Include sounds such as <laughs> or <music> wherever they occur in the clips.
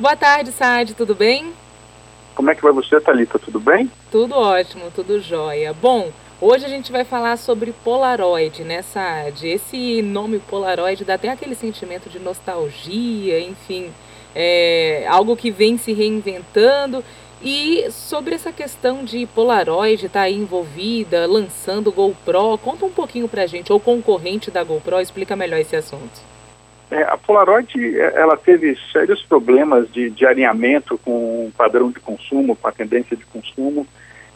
Boa tarde, Saad, tudo bem? Como é que vai você, Thalita? Tudo bem? Tudo ótimo, tudo jóia. Bom, hoje a gente vai falar sobre Polaroid, né, Saad? Esse nome Polaroid dá até aquele sentimento de nostalgia, enfim, é algo que vem se reinventando. E sobre essa questão de Polaroid estar tá aí envolvida, lançando GoPro, conta um pouquinho pra gente, ou concorrente da GoPro, explica melhor esse assunto. É, a Polaroid ela teve sérios problemas de, de alinhamento com o padrão de consumo, com a tendência de consumo,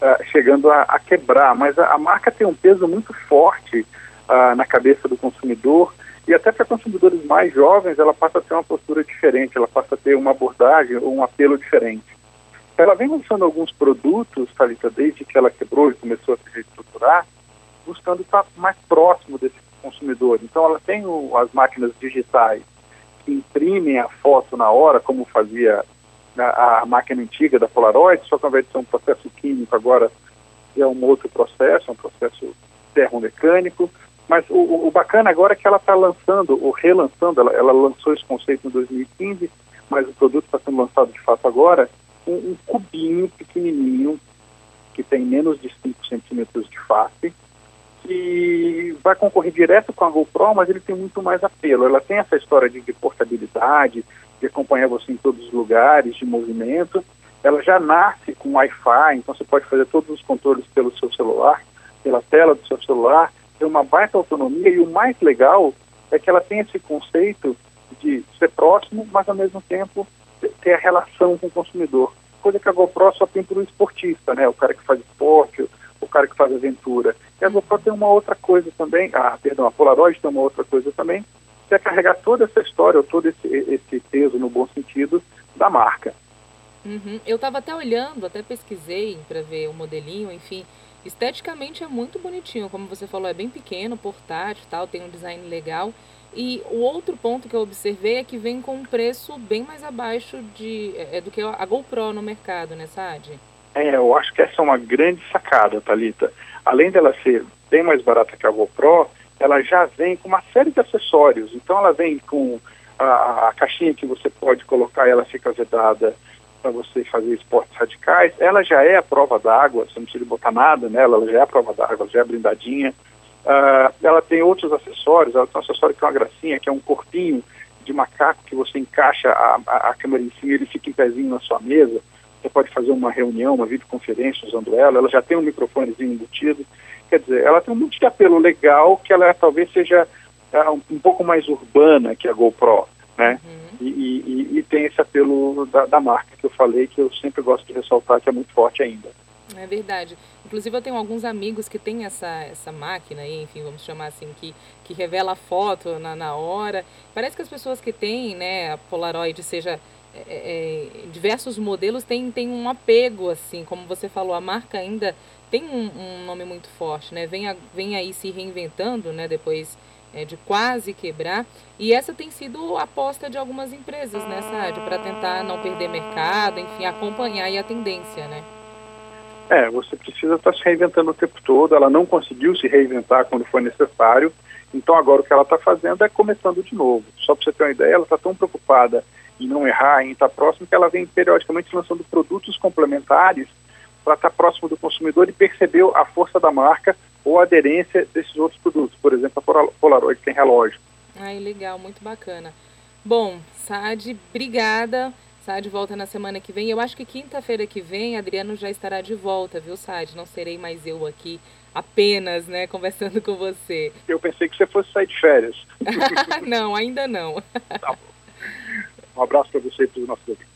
uh, chegando a, a, quebrar. Mas a, a, marca tem um peso muito forte uh, na cabeça do consumidor e até para consumidores mais jovens ela passa a ter uma postura diferente, ela passa a ter uma abordagem ou um apelo diferente. Ela vem lançando alguns produtos, Thalita, desde que ela quebrou e começou a se reestruturar, buscando estar mais próximo desse consumidor. Então, ela tem o, as máquinas digitais que imprimem a foto na hora, como fazia a, a máquina antiga da Polaroid, só que ao invés de ser um processo químico, agora é um outro processo, um processo termomecânico. Mas o, o bacana agora é que ela está lançando, ou relançando, ela, ela lançou esse conceito em 2015, mas o produto está sendo lançado de fato agora, um, um cubinho pequenininho, que tem menos de 5 centímetros de face, que vai concorrer direto com a GoPro, mas ele tem muito mais apelo. Ela tem essa história de, de portabilidade, de acompanhar você em todos os lugares, de movimento. Ela já nasce com Wi-Fi, então você pode fazer todos os controles pelo seu celular, pela tela do seu celular, tem uma baita autonomia e o mais legal é que ela tem esse conceito de ser próximo, mas ao mesmo tempo ter a relação com o consumidor. Coisa que a GoPro só tem para o esportista, né? O cara que faz esporte, o cara que faz aventura. E a GoPro tem uma outra coisa também, ah, perdão, a Polaroid tem uma outra coisa também, que é carregar toda essa história, todo esse, esse peso, no bom sentido, da marca. Uhum. Eu estava até olhando, até pesquisei para ver o modelinho, enfim. Esteticamente é muito bonitinho, como você falou, é bem pequeno, portátil, tal, tem um design legal. E o outro ponto que eu observei é que vem com um preço bem mais abaixo de, é, do que a GoPro no mercado, né, Sad? É, eu acho que essa é uma grande sacada, Talita. Além dela ser bem mais barata que a GoPro, ela já vem com uma série de acessórios. Então ela vem com a, a caixinha que você pode colocar, ela fica vedada para você fazer esportes radicais. Ela já é a prova d'água, você não precisa botar nada nela, ela já é a prova d'água, já é blindadinha. Uh, ela tem outros acessórios, ela tem um acessório que é uma gracinha, que é um corpinho de macaco que você encaixa a, a, a câmera em cima e ele fica em pezinho na sua mesa. Você pode fazer uma reunião, uma videoconferência usando ela. Ela já tem um microfonezinho embutido. Quer dizer, ela tem um monte de apelo legal que ela talvez seja uh, um, um, pouco mais urbana que a GoPro, né? Uhum. E, e, e, tem esse apelo da, da marca que eu falei, que eu sempre gosto de ressaltar, que é muito forte ainda. É verdade. Inclusive eu tenho alguns amigos que têm essa, essa máquina aí, enfim, vamos chamar assim, que, que revela a foto na, na hora. Parece que as pessoas que têm, né, a Polaroid, seja é, é, diversos modelos, têm, têm um apego, assim, como você falou, a marca ainda tem um, um nome muito forte, né? Vem, a, vem aí se reinventando, né, depois é, de quase quebrar. E essa tem sido a aposta de algumas empresas, né, Sádio, para tentar não perder mercado, enfim, acompanhar a tendência, né? É, você precisa estar se reinventando o tempo todo. Ela não conseguiu se reinventar quando foi necessário. Então agora o que ela está fazendo é começando de novo. Só para você ter uma ideia, ela está tão preocupada em não errar, em estar próximo, que ela vem periodicamente lançando produtos complementares para estar próximo do consumidor e perceber a força da marca ou a aderência desses outros produtos. Por exemplo, a Polaroid tem relógio. Ai, legal, muito bacana. Bom, Sad, obrigada. Sad volta na semana que vem. Eu acho que quinta-feira que vem Adriano já estará de volta, viu, Sad? Não serei mais eu aqui apenas, né, conversando com você. Eu pensei que você fosse sair de férias. <laughs> não, ainda não. Tá bom. Um abraço para você e para os nossos ouvintes.